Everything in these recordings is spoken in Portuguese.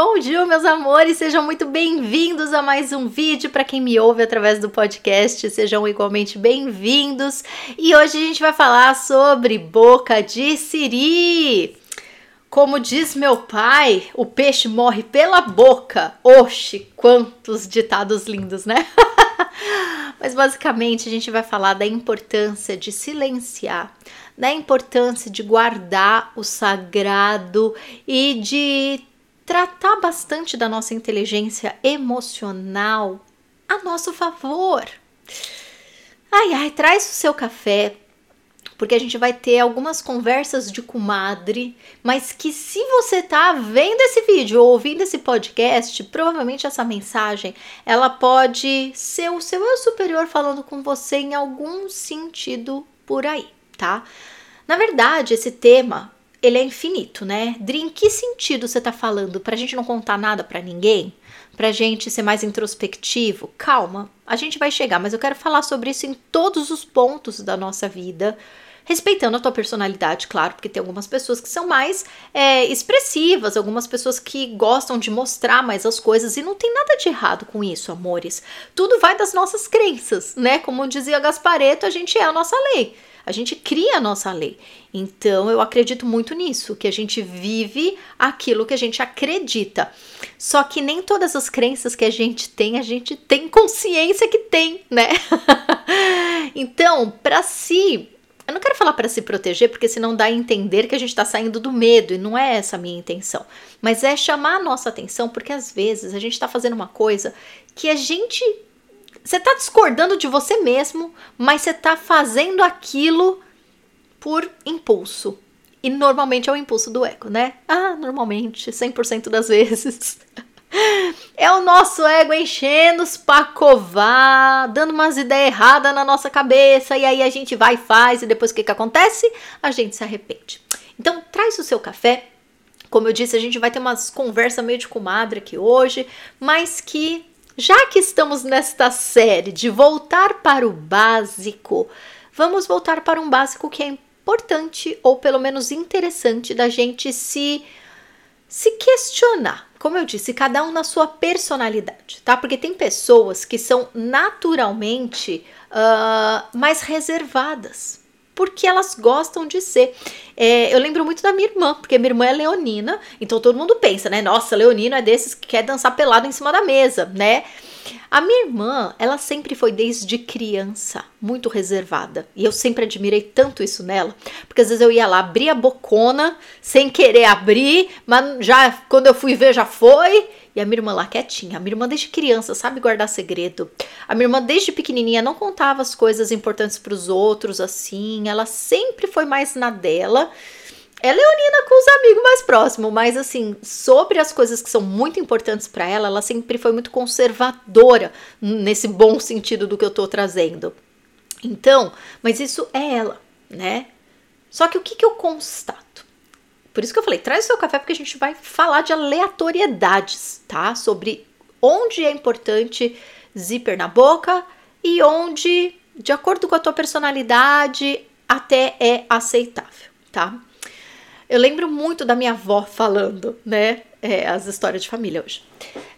Bom dia, meus amores, sejam muito bem-vindos a mais um vídeo. Para quem me ouve através do podcast, sejam igualmente bem-vindos. E hoje a gente vai falar sobre boca de siri. Como diz meu pai, o peixe morre pela boca. Oxe, quantos ditados lindos, né? Mas basicamente a gente vai falar da importância de silenciar, da importância de guardar o sagrado e de tratar bastante da nossa inteligência emocional a nosso favor. Ai, ai, traz o seu café, porque a gente vai ter algumas conversas de comadre, mas que se você tá vendo esse vídeo ou ouvindo esse podcast, provavelmente essa mensagem, ela pode ser o seu eu superior falando com você em algum sentido por aí, tá? Na verdade, esse tema ele é infinito, né? Dri, em que sentido você tá falando? Pra gente não contar nada para ninguém? Pra gente ser mais introspectivo? Calma, a gente vai chegar, mas eu quero falar sobre isso em todos os pontos da nossa vida, respeitando a tua personalidade, claro, porque tem algumas pessoas que são mais é, expressivas, algumas pessoas que gostam de mostrar mais as coisas, e não tem nada de errado com isso, amores. Tudo vai das nossas crenças, né? Como dizia Gaspareto, a gente é a nossa lei. A gente cria a nossa lei. Então eu acredito muito nisso, que a gente vive aquilo que a gente acredita. Só que nem todas as crenças que a gente tem, a gente tem consciência que tem, né? então, para si eu não quero falar para se proteger, porque senão dá a entender que a gente está saindo do medo, e não é essa a minha intenção. Mas é chamar a nossa atenção, porque às vezes a gente está fazendo uma coisa que a gente você tá discordando de você mesmo, mas você tá fazendo aquilo por impulso. E normalmente é o impulso do ego, né? Ah, normalmente, 100% das vezes. É o nosso ego enchendo os pacovar, dando umas ideias erradas na nossa cabeça, e aí a gente vai e faz, e depois o que, que acontece? A gente se arrepende. Então, traz o seu café. Como eu disse, a gente vai ter umas conversas meio de comadre aqui hoje, mas que já que estamos nesta série de voltar para o básico, vamos voltar para um básico que é importante ou pelo menos interessante da gente se se questionar. Como eu disse, cada um na sua personalidade, tá? Porque tem pessoas que são naturalmente uh, mais reservadas porque elas gostam de ser. É, eu lembro muito da minha irmã, porque minha irmã é leonina, então todo mundo pensa, né? Nossa, leonino é desses que quer dançar pelado em cima da mesa, né? A minha irmã, ela sempre foi desde criança muito reservada. E eu sempre admirei tanto isso nela, porque às vezes eu ia lá abrir a bocona sem querer abrir, mas já quando eu fui ver já foi, e a minha irmã lá quietinha. A minha irmã desde criança sabe guardar segredo. A minha irmã desde pequenininha não contava as coisas importantes para os outros assim. Ela sempre foi mais na dela. É leonina com os amigos mais próximos, mas assim, sobre as coisas que são muito importantes para ela, ela sempre foi muito conservadora nesse bom sentido do que eu tô trazendo. Então, mas isso é ela, né? Só que o que, que eu constato? Por isso que eu falei, traz o seu café porque a gente vai falar de aleatoriedades, tá? Sobre onde é importante zíper na boca e onde, de acordo com a tua personalidade, até é aceitável, tá? Eu lembro muito da minha avó falando, né? É, as histórias de família hoje.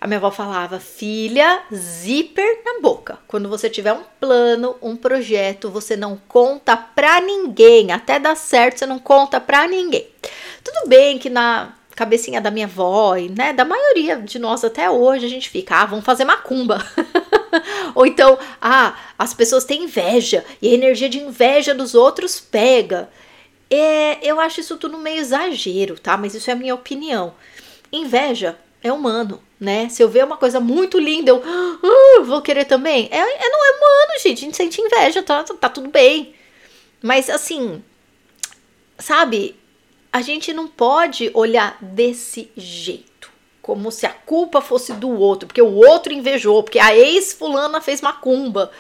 A minha avó falava: filha, zíper na boca. Quando você tiver um plano, um projeto, você não conta pra ninguém. Até dar certo, você não conta pra ninguém. Tudo bem que na cabecinha da minha avó e né, da maioria de nós até hoje a gente fica, ah, vamos fazer macumba. Ou então, ah, as pessoas têm inveja e a energia de inveja dos outros pega. É, eu acho isso tudo meio exagero, tá? Mas isso é a minha opinião. Inveja é humano, né? Se eu ver uma coisa muito linda, eu uh, vou querer também. É, é, não é humano, gente. A gente sente inveja, tá, tá tudo bem. Mas assim, sabe? a gente não pode olhar desse jeito, como se a culpa fosse do outro, porque o outro invejou, porque a ex-fulana fez macumba.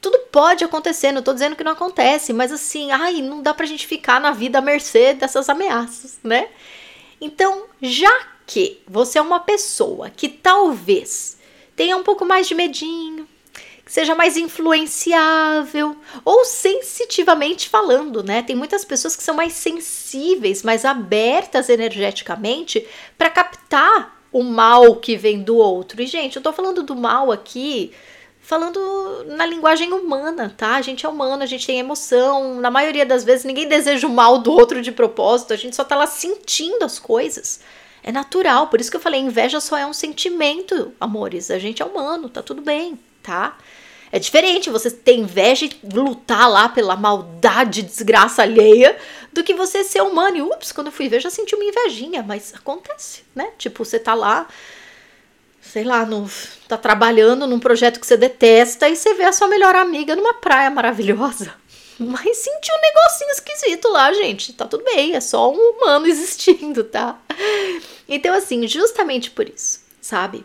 Tudo pode acontecer, não tô dizendo que não acontece, mas assim, ai, não dá pra gente ficar na vida à mercê dessas ameaças, né? Então, já que você é uma pessoa que talvez tenha um pouco mais de medinho, seja mais influenciável ou sensitivamente falando, né? Tem muitas pessoas que são mais sensíveis, mais abertas energeticamente para captar o mal que vem do outro. E, gente, eu tô falando do mal aqui falando na linguagem humana, tá? A gente é humano, a gente tem emoção. Na maioria das vezes, ninguém deseja o mal do outro de propósito, a gente só tá lá sentindo as coisas. É natural, por isso que eu falei, inveja só é um sentimento, amores. A gente é humano, tá tudo bem, tá? É diferente você ter inveja e lutar lá pela maldade, desgraça alheia, do que você ser humano. E ups, quando eu fui ver, já senti uma invejinha, mas acontece, né? Tipo, você tá lá sei lá, no, tá trabalhando num projeto que você detesta e você vê a sua melhor amiga numa praia maravilhosa. Mas sentiu um negocinho esquisito lá, gente. Tá tudo bem, é só um humano existindo, tá? Então, assim, justamente por isso, sabe?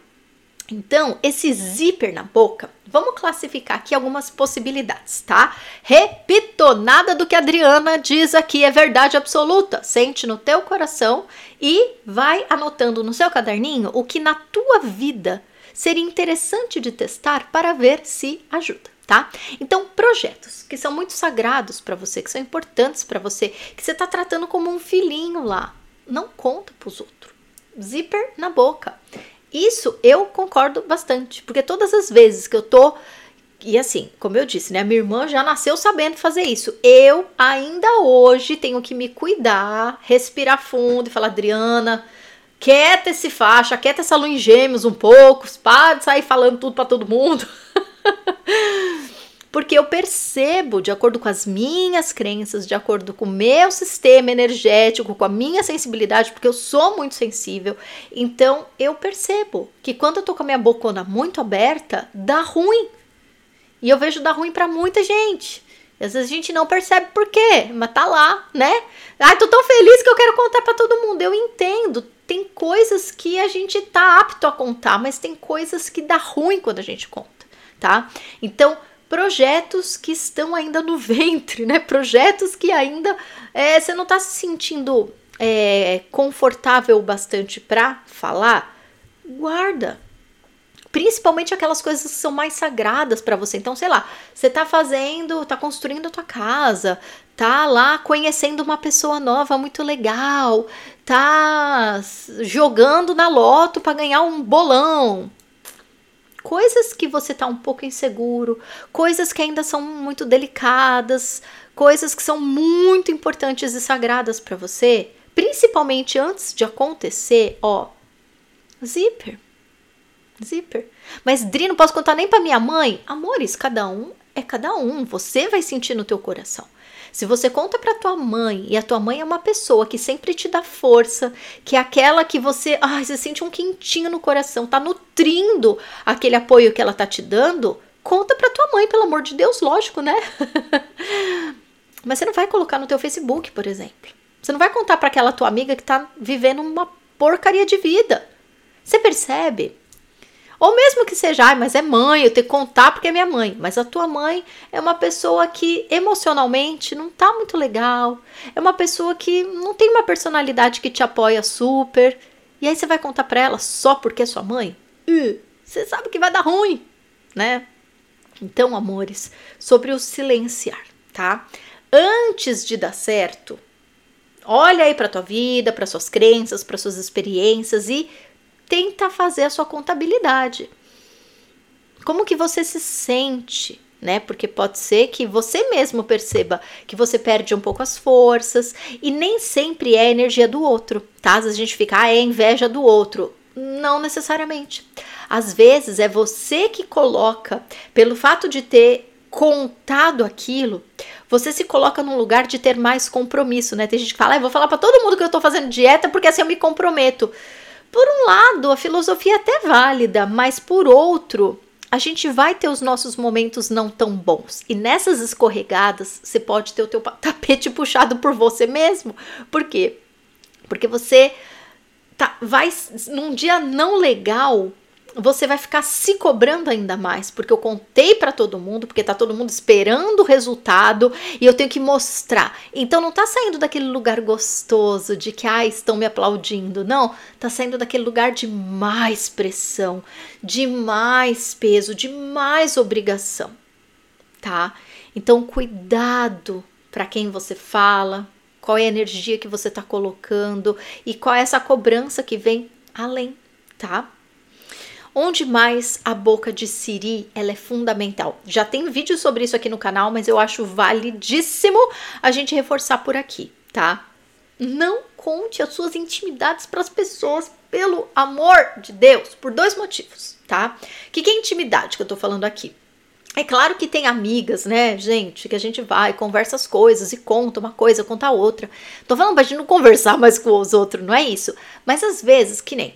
Então, esse zíper na boca, vamos classificar aqui algumas possibilidades, tá? Repito, nada do que a Adriana diz aqui é verdade absoluta. Sente no teu coração e vai anotando no seu caderninho o que na tua vida seria interessante de testar para ver se ajuda, tá? Então, projetos que são muito sagrados para você, que são importantes para você, que você está tratando como um filhinho lá, não conta para os outros. Zíper na boca. Isso eu concordo bastante, porque todas as vezes que eu tô e assim, como eu disse, né, minha irmã já nasceu sabendo fazer isso. Eu ainda hoje tenho que me cuidar, respirar fundo e falar, Adriana, quieta esse faixa, quieta essa lua em gêmeos um pouco, para de sair falando tudo para todo mundo. porque eu percebo, de acordo com as minhas crenças, de acordo com o meu sistema energético, com a minha sensibilidade, porque eu sou muito sensível, então eu percebo que quando eu tô com a minha bocona muito aberta, dá ruim. E eu vejo dar ruim para muita gente. E às vezes a gente não percebe por quê, mas tá lá, né? Ai, tô tão feliz que eu quero contar para todo mundo. Eu entendo, tem coisas que a gente tá apto a contar, mas tem coisas que dá ruim quando a gente conta, tá? Então, projetos que estão ainda no ventre, né? Projetos que ainda é, você não está se sentindo é, confortável bastante para falar, guarda. Principalmente aquelas coisas que são mais sagradas para você. Então, sei lá, você tá fazendo, tá construindo a tua casa, tá lá conhecendo uma pessoa nova muito legal, tá jogando na loto para ganhar um bolão, coisas que você tá um pouco inseguro, coisas que ainda são muito delicadas, coisas que são muito importantes e sagradas para você, principalmente antes de acontecer, ó, zíper. Zíper. Mas Dri, não posso contar nem para minha mãe. Amores, cada um é cada um. Você vai sentir no teu coração. Se você conta para tua mãe e a tua mãe é uma pessoa que sempre te dá força, que é aquela que você, ai, você sente um quentinho no coração, tá nutrindo aquele apoio que ela tá te dando, conta para tua mãe, pelo amor de Deus, lógico, né? Mas você não vai colocar no teu Facebook, por exemplo. Você não vai contar para aquela tua amiga que tá vivendo uma porcaria de vida. Você percebe? Ou mesmo que seja, ah, mas é mãe, eu tenho que contar porque é minha mãe. Mas a tua mãe é uma pessoa que emocionalmente não tá muito legal. É uma pessoa que não tem uma personalidade que te apoia super. E aí você vai contar pra ela só porque é sua mãe? Uh, você sabe que vai dar ruim, né? Então, amores, sobre o silenciar, tá? Antes de dar certo, olha aí para tua vida, para suas crenças, para suas experiências e tenta fazer a sua contabilidade. Como que você se sente, né? Porque pode ser que você mesmo perceba que você perde um pouco as forças e nem sempre é a energia do outro, tá? Às vezes a gente fica, ah, é inveja do outro. Não necessariamente. Às vezes é você que coloca, pelo fato de ter contado aquilo, você se coloca num lugar de ter mais compromisso, né? Tem gente que fala, ah, vou falar para todo mundo que eu tô fazendo dieta porque assim eu me comprometo. Por um lado, a filosofia é até válida, mas por outro, a gente vai ter os nossos momentos não tão bons. E nessas escorregadas, você pode ter o teu tapete puxado por você mesmo. Por quê? Porque você tá, vai num dia não legal, você vai ficar se cobrando ainda mais, porque eu contei para todo mundo, porque tá todo mundo esperando o resultado e eu tenho que mostrar. Então não tá saindo daquele lugar gostoso de que ah, estão me aplaudindo, não, tá saindo daquele lugar de mais pressão, de mais peso, de mais obrigação, tá? Então cuidado para quem você fala, qual é a energia que você tá colocando e qual é essa cobrança que vem além tá? Onde mais a boca de siri ela é fundamental? Já tem vídeo sobre isso aqui no canal, mas eu acho validíssimo a gente reforçar por aqui, tá? Não conte as suas intimidades para as pessoas, pelo amor de Deus, por dois motivos, tá? O que, que é intimidade que eu tô falando aqui? É claro que tem amigas, né, gente, que a gente vai, conversa as coisas e conta uma coisa, conta outra. Tô falando pra gente não conversar mais com os outros, não é isso. Mas às vezes, que nem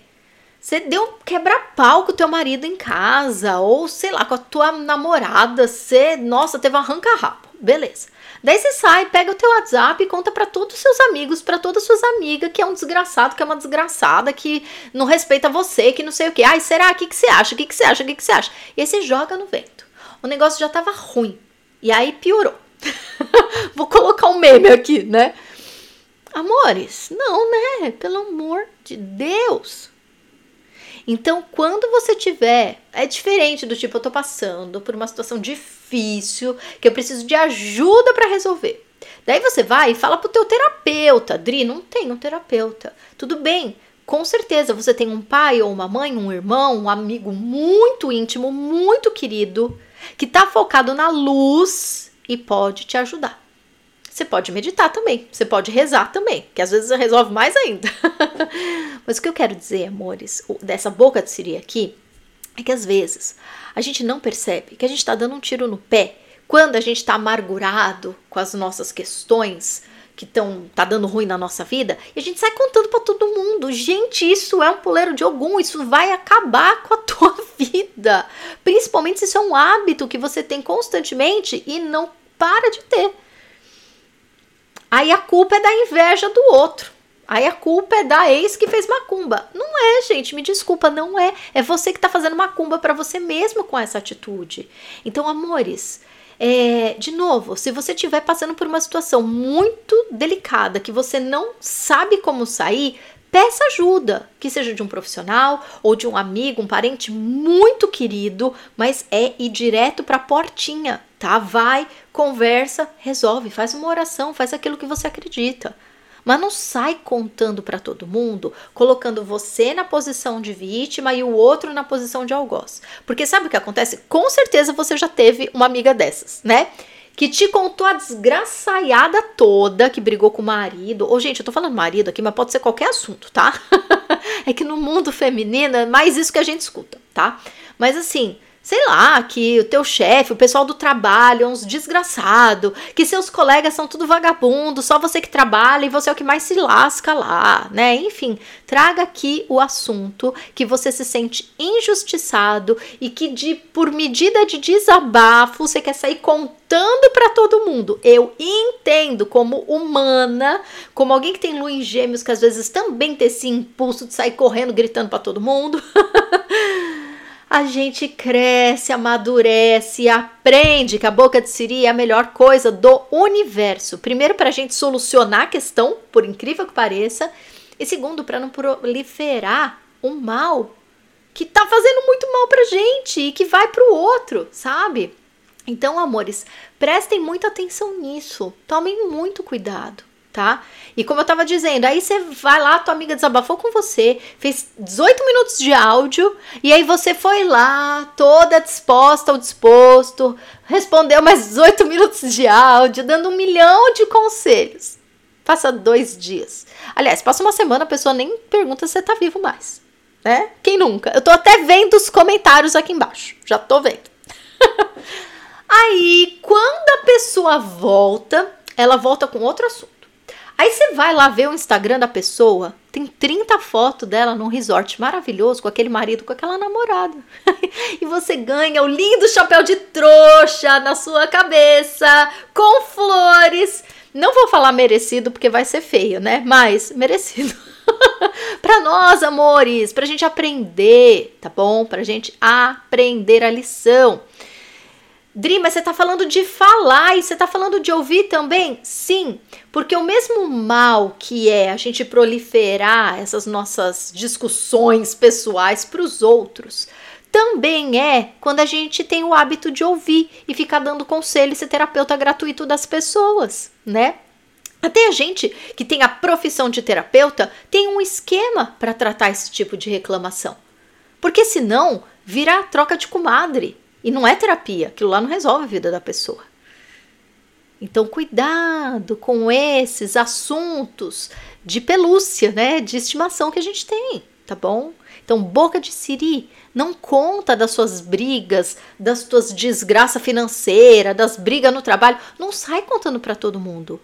você deu quebra-pau com o teu marido em casa, ou sei lá, com a tua namorada, você, nossa, teve um arranca-rabo. Beleza. Daí você sai, pega o teu WhatsApp e conta para todos os seus amigos, para todas as suas amigas, que é um desgraçado, que é uma desgraçada, que não respeita você, que não sei o que. Ai, será? O que, que você acha? O que, que você acha? O que, que você acha? E aí você joga no vento. O negócio já tava ruim. E aí piorou. Vou colocar um meme aqui, né? Amores, não, né? Pelo amor de Deus. Então, quando você tiver, é diferente do tipo, eu tô passando por uma situação difícil, que eu preciso de ajuda para resolver. Daí você vai e fala pro teu terapeuta, Dri, não tem um terapeuta. Tudo bem, com certeza você tem um pai ou uma mãe, um irmão, um amigo muito íntimo, muito querido, que tá focado na luz e pode te ajudar. Você pode meditar também, você pode rezar também, que às vezes resolve mais ainda. Mas o que eu quero dizer, amores, dessa boca de Siri aqui, é que às vezes a gente não percebe que a gente está dando um tiro no pé quando a gente está amargurado com as nossas questões que estão tá dando ruim na nossa vida e a gente sai contando para todo mundo, gente, isso é um poleiro de algum, isso vai acabar com a tua vida, principalmente se isso é um hábito que você tem constantemente e não para de ter. Aí a culpa é da inveja do outro. Aí a culpa é da ex que fez macumba. Não é, gente, me desculpa, não é. É você que tá fazendo macumba para você mesmo com essa atitude. Então, amores, é, de novo, se você estiver passando por uma situação muito delicada que você não sabe como sair, peça ajuda, que seja de um profissional ou de um amigo, um parente muito querido, mas é ir direto para a portinha, tá? Vai, conversa, resolve, faz uma oração, faz aquilo que você acredita. Mas não sai contando para todo mundo, colocando você na posição de vítima e o outro na posição de algoz. Porque sabe o que acontece? Com certeza você já teve uma amiga dessas, né? que te contou a desgraçaiada toda, que brigou com o marido. Ou, gente, eu tô falando marido aqui, mas pode ser qualquer assunto, tá? é que no mundo feminino é mais isso que a gente escuta, tá? Mas assim, sei lá, que o teu chefe, o pessoal do trabalho é uns desgraçado, que seus colegas são tudo vagabundo, só você que trabalha e você é o que mais se lasca lá, né? Enfim, traga aqui o assunto que você se sente injustiçado e que de por medida de desabafo você quer sair contando para todo mundo. Eu entendo como humana, como alguém que tem lua em gêmeos que às vezes também tem esse impulso de sair correndo gritando para todo mundo. a gente cresce, amadurece, aprende que a boca de siri é a melhor coisa do universo. Primeiro, para a gente solucionar a questão, por incrível que pareça, e segundo, para não proliferar o mal que tá fazendo muito mal pra gente e que vai pro outro, sabe? Então, amores, prestem muita atenção nisso. Tomem muito cuidado tá? E como eu tava dizendo, aí você vai lá, tua amiga desabafou com você, fez 18 minutos de áudio, e aí você foi lá, toda disposta ou disposto, respondeu mais 18 minutos de áudio, dando um milhão de conselhos. Passa dois dias. Aliás, passa uma semana, a pessoa nem pergunta se você tá vivo mais. Né? Quem nunca? Eu tô até vendo os comentários aqui embaixo. Já tô vendo. Aí, quando a pessoa volta, ela volta com outro assunto. Aí você vai lá ver o Instagram da pessoa, tem 30 fotos dela num resort maravilhoso com aquele marido, com aquela namorada. e você ganha o lindo chapéu de trouxa na sua cabeça, com flores. Não vou falar merecido porque vai ser feio, né? Mas merecido. para nós, amores, pra gente aprender, tá bom? Pra gente aprender a lição. Dri, mas você está falando de falar e você está falando de ouvir também? Sim, porque o mesmo mal que é a gente proliferar essas nossas discussões pessoais para os outros, também é quando a gente tem o hábito de ouvir e ficar dando conselho e ser terapeuta gratuito das pessoas, né? Até a gente que tem a profissão de terapeuta tem um esquema para tratar esse tipo de reclamação. Porque senão vira troca de comadre. E não é terapia, aquilo lá não resolve a vida da pessoa. Então, cuidado com esses assuntos de pelúcia, né? De estimação que a gente tem, tá bom? Então, boca de siri, não conta das suas brigas, das tuas desgraças financeiras, das brigas no trabalho. Não sai contando para todo mundo.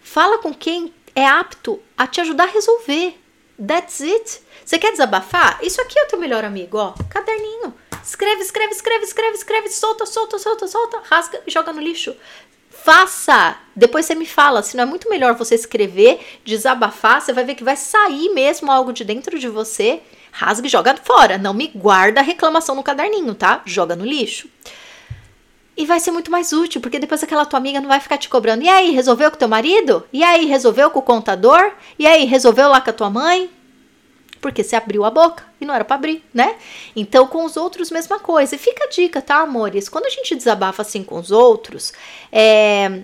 Fala com quem é apto a te ajudar a resolver. That's it. Você quer desabafar? Isso aqui é o teu melhor amigo, ó. Caderninho. Escreve, escreve, escreve, escreve, escreve, solta, solta, solta, solta, rasga e joga no lixo. Faça! Depois você me fala, se não é muito melhor você escrever, desabafar, você vai ver que vai sair mesmo algo de dentro de você. Rasga e joga fora. Não me guarda a reclamação no caderninho, tá? Joga no lixo. E vai ser muito mais útil, porque depois aquela tua amiga não vai ficar te cobrando. E aí, resolveu com teu marido? E aí, resolveu com o contador? E aí, resolveu lá com a tua mãe? Porque você abriu a boca e não era para abrir, né? Então, com os outros, mesma coisa. E fica a dica, tá, amores? Quando a gente desabafa assim com os outros, é.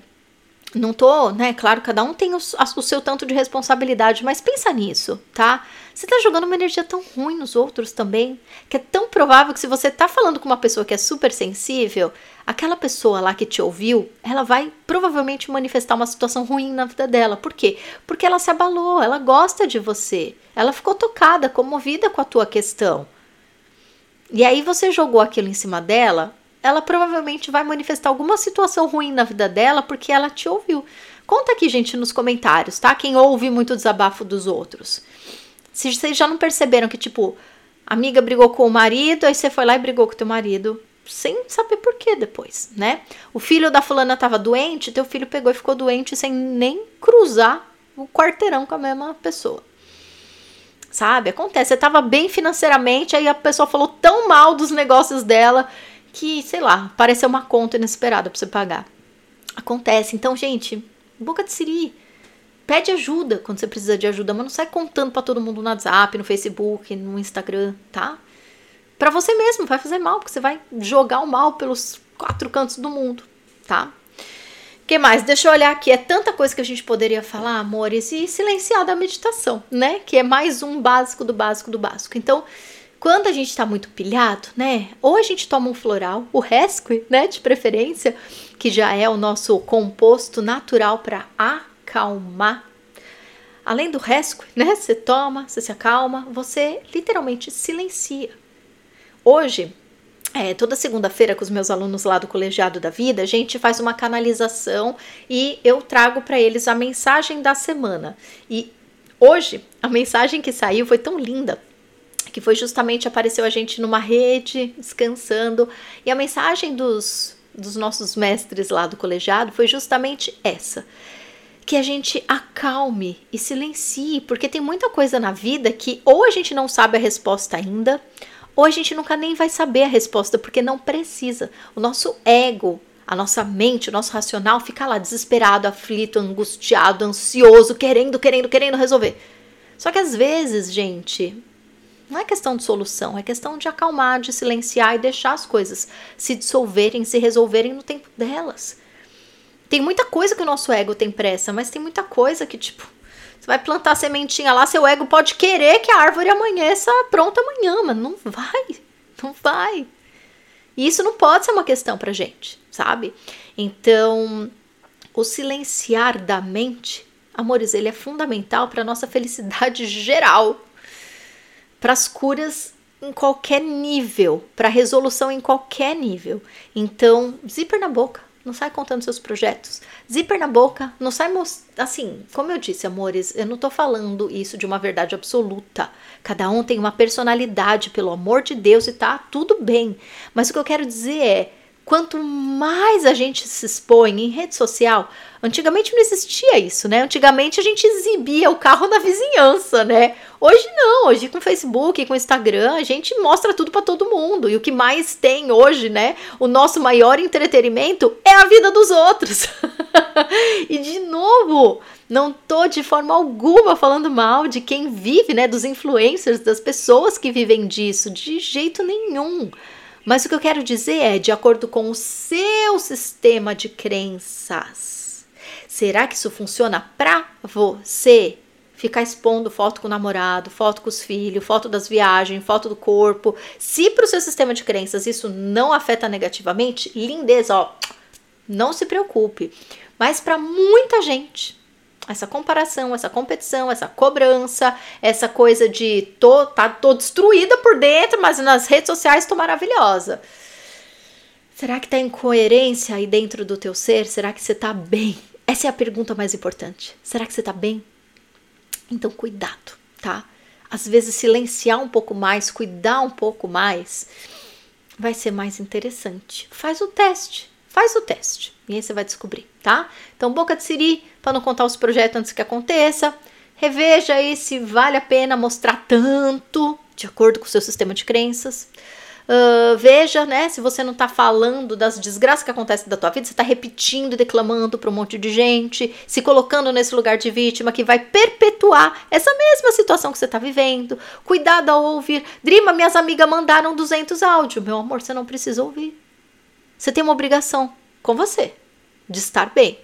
Não tô, né? Claro, cada um tem o, o seu tanto de responsabilidade, mas pensa nisso, tá? Você tá jogando uma energia tão ruim nos outros também, que é tão provável que se você tá falando com uma pessoa que é super sensível, aquela pessoa lá que te ouviu, ela vai provavelmente manifestar uma situação ruim na vida dela. Por quê? Porque ela se abalou, ela gosta de você, ela ficou tocada, comovida com a tua questão. E aí você jogou aquilo em cima dela, ela provavelmente vai manifestar alguma situação ruim na vida dela porque ela te ouviu. Conta aqui, gente, nos comentários, tá? Quem ouve muito desabafo dos outros. Se vocês já não perceberam que, tipo, amiga brigou com o marido, aí você foi lá e brigou com o teu marido, sem saber por que depois, né? O filho da fulana tava doente, teu filho pegou e ficou doente sem nem cruzar o quarteirão com a mesma pessoa. Sabe? Acontece. Você tava bem financeiramente, aí a pessoa falou tão mal dos negócios dela que, sei lá, pareceu uma conta inesperada pra você pagar. Acontece. Então, gente, boca de siri. Pede ajuda quando você precisa de ajuda, mas não sai contando para todo mundo no WhatsApp, no Facebook, no Instagram, tá? Para você mesmo, vai fazer mal, porque você vai jogar o mal pelos quatro cantos do mundo, tá? que mais? Deixa eu olhar aqui. É tanta coisa que a gente poderia falar, amores, e silenciar da meditação, né? Que é mais um básico do básico do básico. Então, quando a gente está muito pilhado, né? Ou a gente toma um floral, o rescue, né? De preferência, que já é o nosso composto natural para acalmar. Além do rescue, né? Você toma, você se acalma, você literalmente silencia. Hoje, é, toda segunda-feira com os meus alunos lá do Colegiado da Vida, a gente faz uma canalização e eu trago para eles a mensagem da semana. E hoje a mensagem que saiu foi tão linda que foi justamente apareceu a gente numa rede descansando e a mensagem dos dos nossos mestres lá do colegiado foi justamente essa que a gente acalme e silencie, porque tem muita coisa na vida que ou a gente não sabe a resposta ainda, ou a gente nunca nem vai saber a resposta, porque não precisa. O nosso ego, a nossa mente, o nosso racional fica lá desesperado, aflito, angustiado, ansioso, querendo, querendo, querendo resolver. Só que às vezes, gente, não é questão de solução, é questão de acalmar, de silenciar e deixar as coisas se dissolverem, se resolverem no tempo delas. Tem muita coisa que o nosso ego tem pressa, mas tem muita coisa que, tipo, você vai plantar a sementinha lá, seu ego pode querer que a árvore amanheça pronta amanhã, mas não vai. Não vai. E isso não pode ser uma questão pra gente, sabe? Então, o silenciar da mente, amores, ele é fundamental para nossa felicidade geral, para as curas em qualquer nível, para resolução em qualquer nível. Então, zíper na boca, não sai contando seus projetos. Zíper na boca, não sai assim, como eu disse, amores, eu não tô falando isso de uma verdade absoluta. Cada um tem uma personalidade, pelo amor de Deus, e tá tudo bem. Mas o que eu quero dizer é, quanto mais a gente se expõe em rede social, antigamente não existia isso, né? Antigamente a gente exibia o carro na vizinhança, né? Hoje não, hoje com Facebook, com Instagram, a gente mostra tudo para todo mundo. E o que mais tem hoje, né? O nosso maior entretenimento é a vida dos outros. e de novo, não tô de forma alguma falando mal de quem vive, né, dos influencers, das pessoas que vivem disso, de jeito nenhum. Mas o que eu quero dizer é, de acordo com o seu sistema de crenças, será que isso funciona para você? ficar expondo foto com o namorado, foto com os filhos, foto das viagens, foto do corpo. Se para o seu sistema de crenças isso não afeta negativamente, lindeza, ó, não se preocupe. Mas para muita gente, essa comparação, essa competição, essa cobrança, essa coisa de tô, tá, tô destruída por dentro, mas nas redes sociais tô maravilhosa. Será que tá incoerência aí dentro do teu ser? Será que você tá bem? Essa é a pergunta mais importante. Será que você tá bem? Então, cuidado, tá? Às vezes, silenciar um pouco mais, cuidar um pouco mais, vai ser mais interessante. Faz o teste, faz o teste. E aí você vai descobrir, tá? Então, boca de siri, para não contar os projetos antes que aconteça. Reveja aí se vale a pena mostrar tanto, de acordo com o seu sistema de crenças. Uh, veja, né, se você não está falando das desgraças que acontecem da tua vida, você está repetindo e declamando para um monte de gente, se colocando nesse lugar de vítima que vai perpetuar essa mesma situação que você está vivendo. Cuidado ao ouvir. Drima, minhas amigas mandaram 200 áudios. Meu amor, você não precisa ouvir. Você tem uma obrigação com você de estar bem.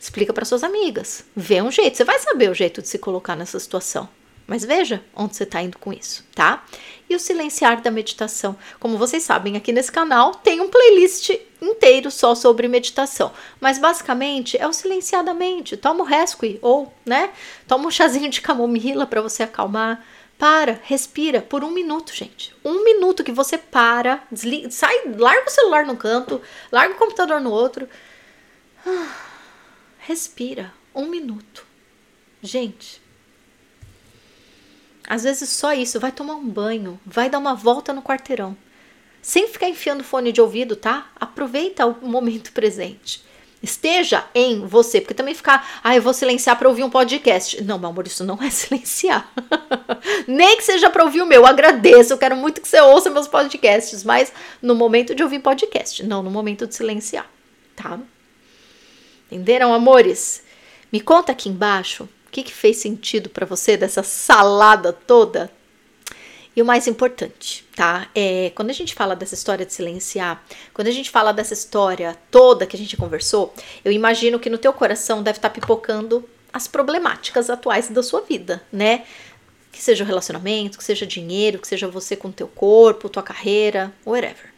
Explica para suas amigas. Vê um jeito. Você vai saber o jeito de se colocar nessa situação. Mas veja onde você está indo com isso, tá? E o silenciar da meditação. Como vocês sabem, aqui nesse canal tem um playlist inteiro só sobre meditação. Mas basicamente é o silenciar da mente. Toma o rescue ou, né? Toma um chazinho de camomila para você acalmar. Para, respira por um minuto, gente. Um minuto que você para, desliga, sai, larga o celular no canto, larga o computador no outro. Ah, respira. Um minuto. Gente, às vezes só isso, vai tomar um banho, vai dar uma volta no quarteirão. Sem ficar enfiando fone de ouvido, tá? Aproveita o momento presente. Esteja em você, porque também ficar, ah, eu vou silenciar para ouvir um podcast. Não, meu amor, isso não é silenciar. Nem que seja para ouvir o meu, agradeço, eu quero muito que você ouça meus podcasts, mas no momento de ouvir podcast, não no momento de silenciar, tá? Entenderam, amores? Me conta aqui embaixo o que, que fez sentido para você dessa salada toda? E o mais importante, tá? É, quando a gente fala dessa história de silenciar, quando a gente fala dessa história toda que a gente conversou, eu imagino que no teu coração deve estar tá pipocando as problemáticas atuais da sua vida, né? Que seja o relacionamento, que seja dinheiro, que seja você com o teu corpo, tua carreira, whatever.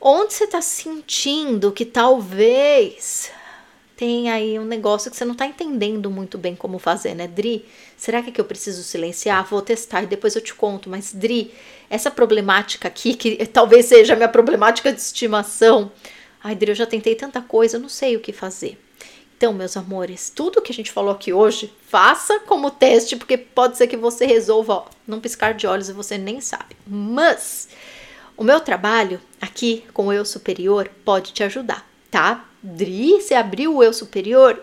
Onde você está sentindo que talvez tem aí um negócio que você não está entendendo muito bem como fazer, né, Dri? Será que, é que eu preciso silenciar? Vou testar e depois eu te conto. Mas, Dri, essa problemática aqui, que talvez seja minha problemática de estimação. Ai, Dri, eu já tentei tanta coisa, eu não sei o que fazer. Então, meus amores, tudo que a gente falou aqui hoje, faça como teste, porque pode ser que você resolva, ó, num piscar de olhos e você nem sabe. Mas o meu trabalho aqui com o eu superior pode te ajudar, tá? Dri, você abriu o eu superior?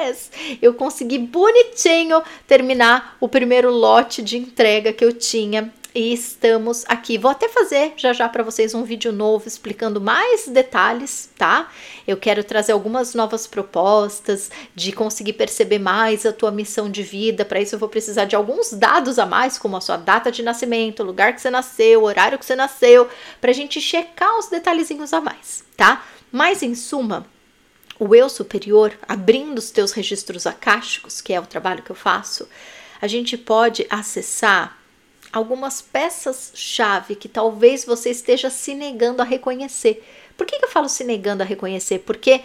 Yes! Eu consegui bonitinho terminar o primeiro lote de entrega que eu tinha e estamos aqui. Vou até fazer já já para vocês um vídeo novo explicando mais detalhes, tá? Eu quero trazer algumas novas propostas de conseguir perceber mais a tua missão de vida. Para isso eu vou precisar de alguns dados a mais, como a sua data de nascimento, o lugar que você nasceu, o horário que você nasceu, para a gente checar os detalhezinhos a mais, tá? Mas, em suma, o eu superior, abrindo os teus registros acásticos, que é o trabalho que eu faço, a gente pode acessar algumas peças-chave que talvez você esteja se negando a reconhecer. Por que, que eu falo se negando a reconhecer? Porque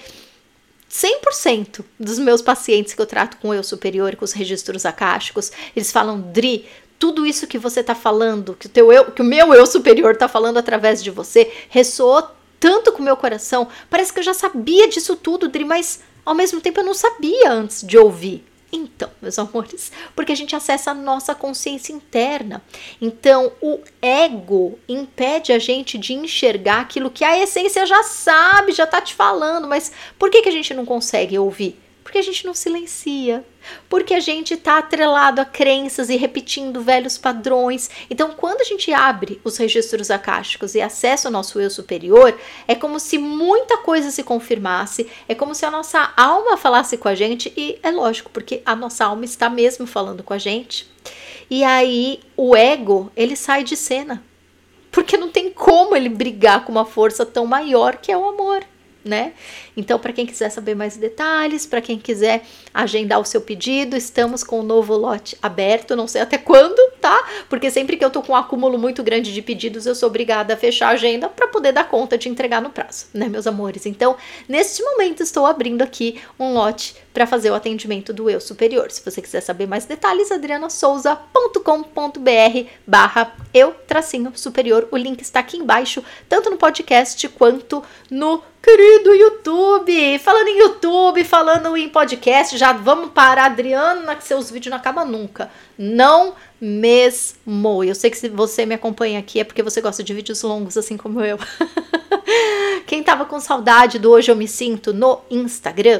100% dos meus pacientes que eu trato com eu superior, com os registros acásticos, eles falam, Dri, tudo isso que você está falando, que o, teu eu, que o meu eu superior está falando através de você, ressoou tanto com o meu coração. Parece que eu já sabia disso tudo, Dri, mas ao mesmo tempo eu não sabia antes de ouvir. Então, meus amores, porque a gente acessa a nossa consciência interna. Então, o ego impede a gente de enxergar aquilo que a essência já sabe, já tá te falando, mas por que, que a gente não consegue ouvir? Porque a gente não silencia, porque a gente está atrelado a crenças e repetindo velhos padrões. Então, quando a gente abre os registros acásticos e acessa o nosso eu superior, é como se muita coisa se confirmasse, é como se a nossa alma falasse com a gente, e é lógico, porque a nossa alma está mesmo falando com a gente. E aí o ego, ele sai de cena. Porque não tem como ele brigar com uma força tão maior que é o amor. Né? Então, para quem quiser saber mais detalhes, para quem quiser agendar o seu pedido, estamos com o novo lote aberto, não sei até quando, tá? Porque sempre que eu tô com um acúmulo muito grande de pedidos, eu sou obrigada a fechar a agenda para poder dar conta de entregar no prazo, né, meus amores? Então, neste momento estou abrindo aqui um lote para fazer o atendimento do eu superior. Se você quiser saber mais detalhes, adrianasouza.com.br barra eu tracinho superior. O link está aqui embaixo, tanto no podcast quanto no querido YouTube. Falando em YouTube, falando em podcast, já vamos parar, Adriana, que seus vídeos não acabam nunca. Não mesmo. Eu sei que se você me acompanha aqui é porque você gosta de vídeos longos, assim como eu. Quem tava com saudade do Hoje Eu Me Sinto no Instagram,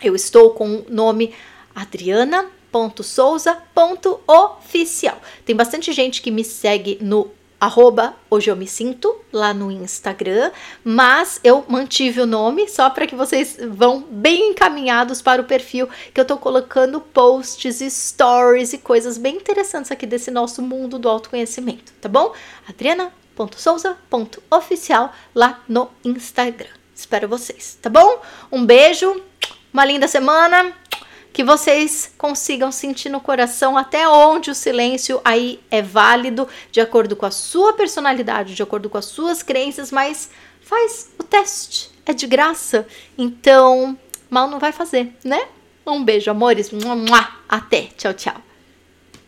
eu estou com o nome adriana.souza.oficial. Tem bastante gente que me segue no arroba hoje eu me sinto lá no Instagram, mas eu mantive o nome só para que vocês vão bem encaminhados para o perfil que eu tô colocando posts, stories e coisas bem interessantes aqui desse nosso mundo do autoconhecimento, tá bom? adriana.souza.oficial lá no Instagram. Espero vocês, tá bom? Um beijo, uma linda semana que vocês consigam sentir no coração até onde o silêncio aí é válido, de acordo com a sua personalidade, de acordo com as suas crenças, mas faz o teste, é de graça, então mal não vai fazer, né? Um beijo, amores, até, tchau, tchau.